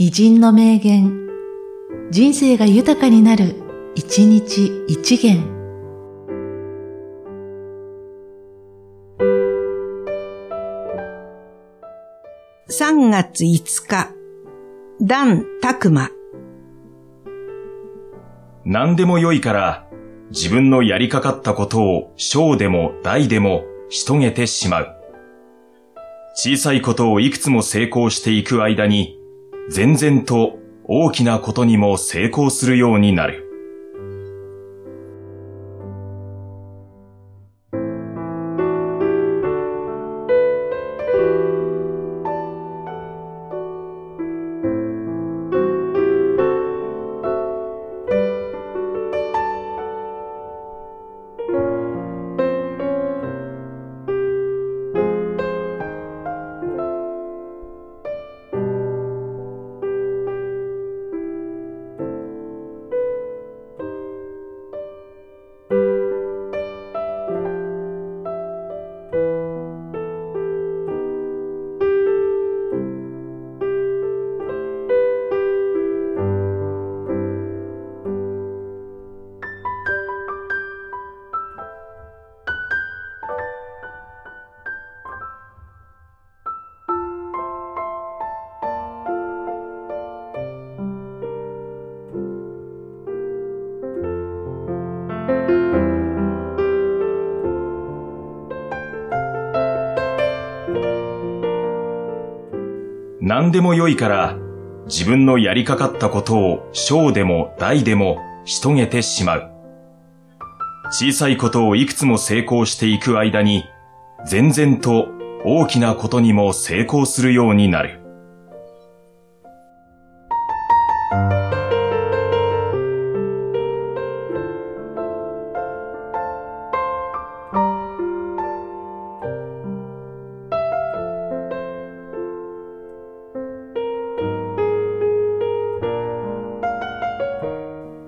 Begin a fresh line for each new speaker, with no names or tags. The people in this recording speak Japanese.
偉人の名言、人生が豊かになる、一日一元。
3月5日、ダン・タクマ。
何でもよいから、自分のやりかかったことを小でも大でもし遂げてしまう。小さいことをいくつも成功していく間に、全然と大きなことにも成功するようになる。何でもよいから、自分のやりかかったことを小でも大でもしとげてしまう。小さいことをいくつも成功していく間に、全然と大きなことにも成功するようになる。